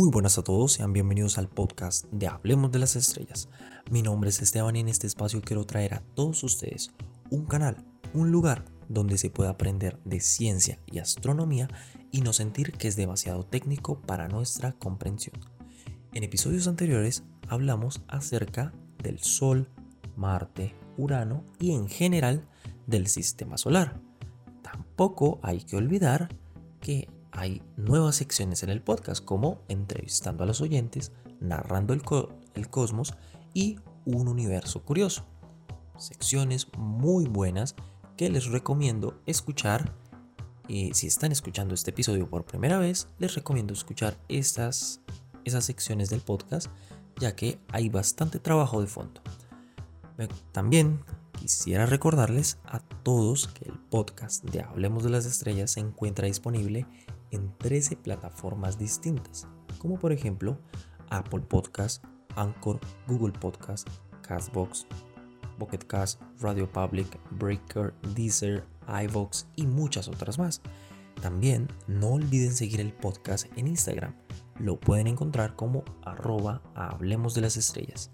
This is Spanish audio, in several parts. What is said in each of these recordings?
Muy buenas a todos, sean bienvenidos al podcast de Hablemos de las Estrellas. Mi nombre es Esteban y en este espacio quiero traer a todos ustedes un canal, un lugar donde se pueda aprender de ciencia y astronomía y no sentir que es demasiado técnico para nuestra comprensión. En episodios anteriores hablamos acerca del Sol, Marte, Urano y en general del sistema solar. Tampoco hay que olvidar que hay nuevas secciones en el podcast como entrevistando a los oyentes, narrando el, cosmos y un universo curioso. Secciones muy buenas que les recomiendo escuchar. Y si están escuchando este episodio por primera vez, les recomiendo escuchar estas, esas secciones del podcast, ya que hay bastante trabajo de fondo. También quisiera recordarles a todos que el podcast de Hablemos de las Estrellas se encuentra disponible en 13 plataformas distintas, como por ejemplo Apple Podcast, Anchor, Google Podcast, Castbox, Pocket Cast, Radio Public, Breaker, Deezer, iVox y muchas otras más. También no olviden seguir el podcast en Instagram. Lo pueden encontrar como arroba Hablemos de las Estrellas.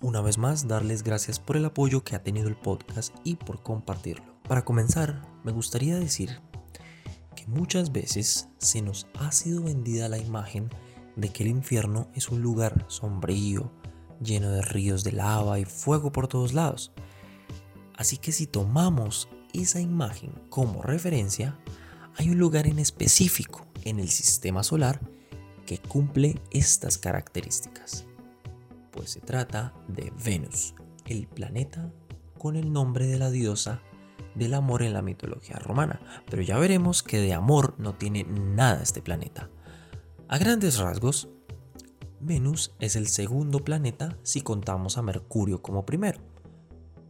Una vez más, darles gracias por el apoyo que ha tenido el podcast y por compartirlo. Para comenzar, me gustaría decir muchas veces se nos ha sido vendida la imagen de que el infierno es un lugar sombrío, lleno de ríos de lava y fuego por todos lados. Así que si tomamos esa imagen como referencia, hay un lugar en específico en el sistema solar que cumple estas características. Pues se trata de Venus, el planeta con el nombre de la diosa del amor en la mitología romana, pero ya veremos que de amor no tiene nada este planeta. A grandes rasgos, Venus es el segundo planeta si contamos a Mercurio como primero.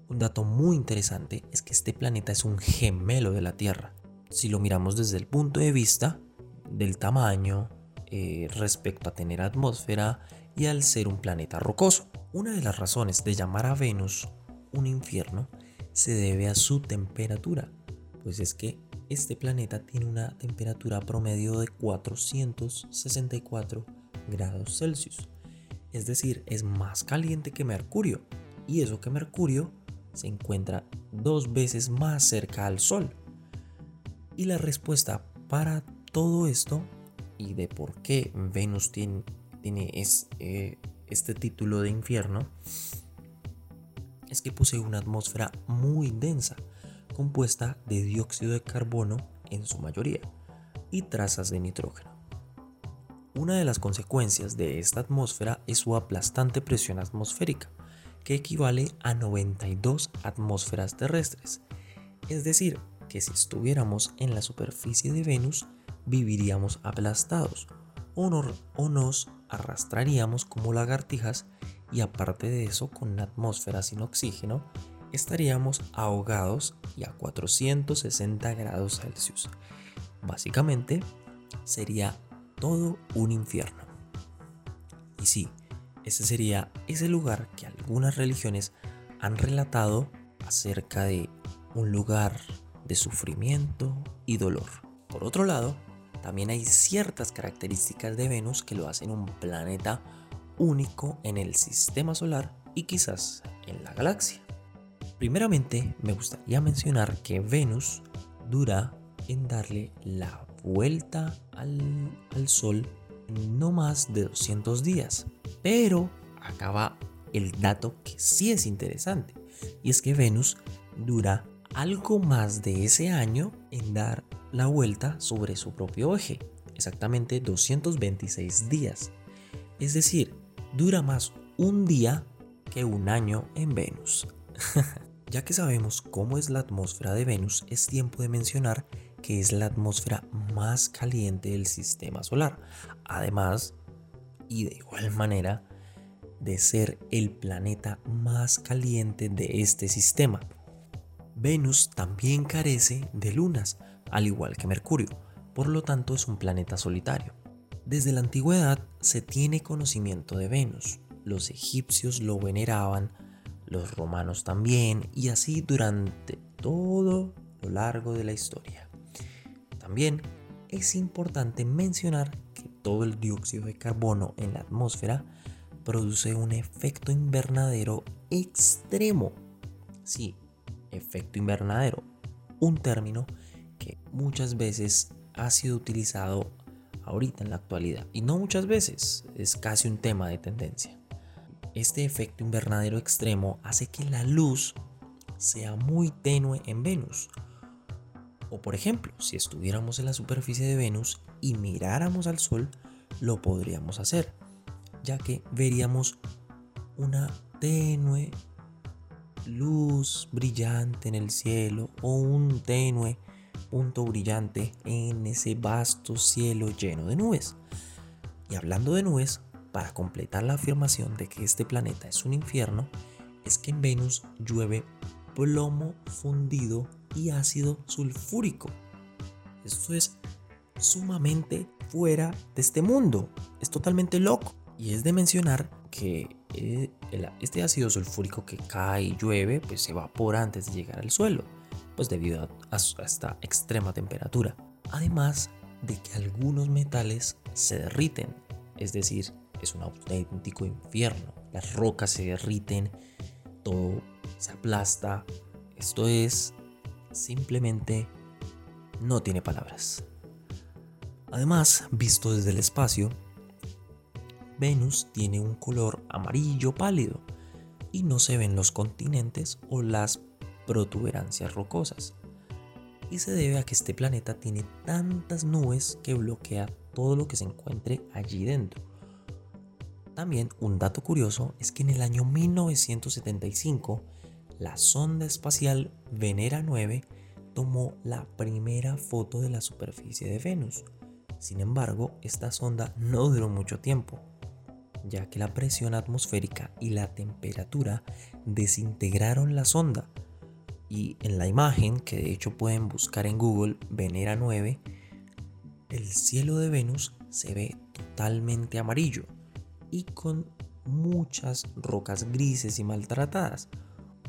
Un dato muy interesante es que este planeta es un gemelo de la Tierra. Si lo miramos desde el punto de vista del tamaño, eh, respecto a tener atmósfera y al ser un planeta rocoso. Una de las razones de llamar a Venus un infierno se debe a su temperatura, pues es que este planeta tiene una temperatura promedio de 464 grados Celsius. Es decir, es más caliente que Mercurio. Y eso que Mercurio se encuentra dos veces más cerca al Sol. Y la respuesta para todo esto y de por qué Venus tiene, eh, este título de infierno es que posee una atmósfera muy densa, compuesta de dióxido de carbono en su mayoría y trazas de nitrógeno. Una de las consecuencias de esta atmósfera es su aplastante presión atmosférica, que equivale a 92 atmósferas terrestres. Es decir, que si estuviéramos en la superficie de Venus, viviríamos aplastados o, o nos arrastraríamos como lagartijas y aparte de eso con una atmósfera sin oxígeno estaríamos ahogados y a 460 grados Celsius. Básicamente sería todo un infierno. Y sí, ese sería ese lugar que algunas religiones han relatado acerca de un lugar de sufrimiento y dolor. Por otro lado, también hay ciertas características de Venus que lo hacen un planeta único en el sistema solar y quizás en la galaxia. Primeramente, me gustaría mencionar que Venus dura en darle la vuelta al, Sol en no más de 200 días. Pero acaba el dato que sí es interesante, y es que Venus dura algo más de ese año en dar la vuelta sobre su propio eje, exactamente 226 días. Es decir, dura más un día que un año en Venus. ya que sabemos cómo es la atmósfera de Venus, es tiempo de mencionar que es la atmósfera más caliente del sistema solar. Además, y de igual manera, de ser el planeta más caliente de este sistema. Venus también carece de lunas, al igual que Mercurio, por lo tanto es un planeta solitario. Desde la antigüedad se tiene conocimiento de Venus. Los egipcios lo veneraban, los romanos también, y así durante todo lo largo de la historia. También es importante mencionar que todo el dióxido de carbono en la atmósfera, produce un efecto invernadero extremo. Sí, efecto invernadero, un término que muchas veces ha sido utilizado ahorita en la actualidad. Y no muchas veces, es casi un tema de tendencia. Este efecto invernadero extremo hace que la luz sea muy tenue en Venus. O por ejemplo, si estuviéramos en la superficie de Venus y miráramos al Sol, lo podríamos hacer, ya que veríamos una tenue luz brillante en el cielo o un tenue punto brillante en ese vasto cielo lleno de nubes. Y hablando de nubes, para completar la afirmación de que este planeta es un infierno, es que en Venus llueve plomo fundido y ácido sulfúrico. Esto es sumamente fuera de este mundo. Es totalmente loco. Y es de mencionar que eh, este ácido sulfúrico que cae y llueve, pues se evapora antes de llegar al suelo, pues debido a, esta extrema temperatura. Además de que algunos metales se derriten, es decir, es un auténtico infierno. Las rocas se derriten, todo se aplasta. Esto es simplemente no tiene palabras. Además, visto desde el espacio, Venus tiene un color amarillo pálido y no se ven los continentes o las protuberancias rocosas. Y se debe a que este planeta tiene tantas nubes que bloquea todo lo que se encuentre allí dentro. También un dato curioso es que en el año 1975 la sonda espacial Venera 9 tomó la primera foto de la superficie de Venus. Sin embargo, esta sonda no duró mucho tiempo, ya que la presión atmosférica y la temperatura desintegraron la sonda. Y en la imagen, que de hecho pueden buscar en Google, Venera 9, el cielo de Venus se ve totalmente amarillo y con muchas rocas grises y maltratadas.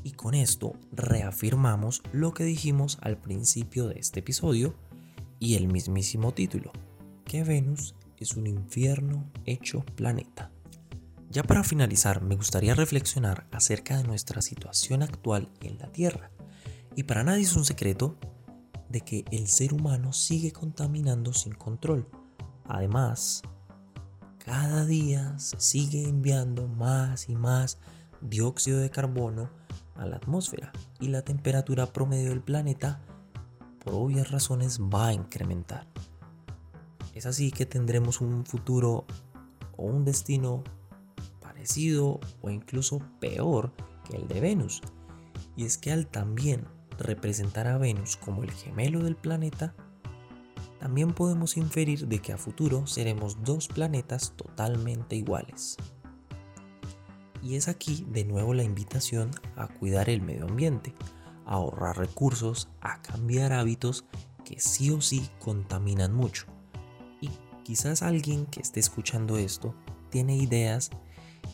Y con esto reafirmamos lo que dijimos al principio de este episodio y el mismísimo título, que Venus es un infierno hecho planeta. Ya para finalizar, me gustaría reflexionar acerca de nuestra situación actual en la Tierra. Y para nadie es un secreto de que el ser humano sigue contaminando sin control. Además, cada día se sigue enviando más y más dióxido de carbono a la atmósfera y la temperatura promedio del planeta, por obvias razones, va a incrementar. Es así que tendremos un futuro o un destino parecido o incluso peor que el de Venus. Y es que al también representar a Venus como el gemelo del planeta, también podemos inferir de que a futuro seremos dos planetas totalmente iguales. Y es aquí de nuevo la invitación a cuidar el medio ambiente, a ahorrar recursos, a cambiar hábitos que sí o sí contaminan mucho. Y quizás alguien que esté escuchando esto tiene ideas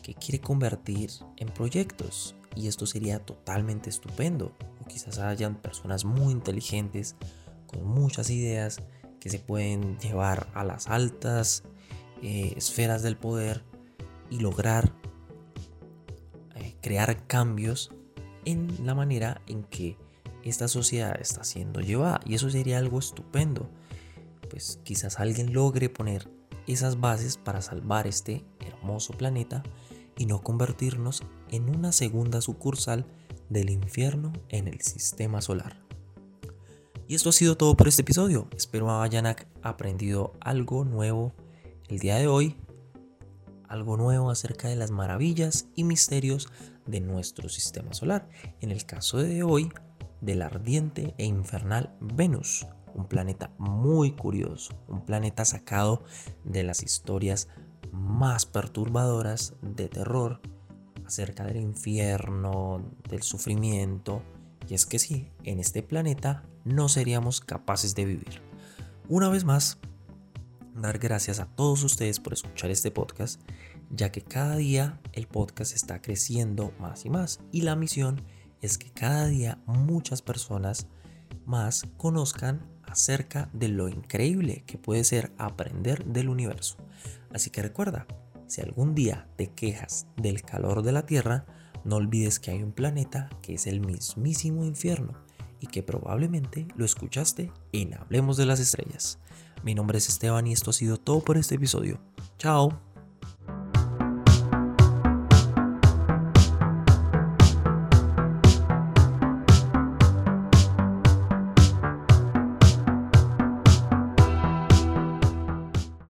que quiere convertir en proyectos y esto sería totalmente estupendo. Quizás hayan personas muy inteligentes con muchas ideas que se pueden llevar a las altas eh, esferas del poder y lograr eh, crear cambios en la manera en que esta sociedad está siendo llevada. Y eso sería algo estupendo. Pues quizás alguien logre poner esas bases para salvar este hermoso planeta y no convertirnos en una segunda sucursal del infierno en el sistema solar. Y esto ha sido todo por este episodio. Espero hayan aprendido algo nuevo el día de hoy, algo nuevo acerca de las maravillas y misterios de nuestro sistema solar. En el caso de hoy, del ardiente e infernal Venus, un planeta muy curioso, un planeta sacado de las historias más perturbadoras de terror acerca del infierno, del sufrimiento. Y es que sí, en este planeta no seríamos capaces de vivir. Una vez más, dar gracias a todos ustedes por escuchar este podcast, ya que cada día el podcast está creciendo más y más. Y la misión es que cada día muchas personas más conozcan acerca de lo increíble que puede ser aprender del universo. Así que recuerda, si algún día te quejas del calor de la Tierra, no olvides que hay un planeta que es el mismísimo infierno y que probablemente lo escuchaste en Hablemos de las Estrellas. Mi nombre es Esteban y esto ha sido todo por este episodio. Chao.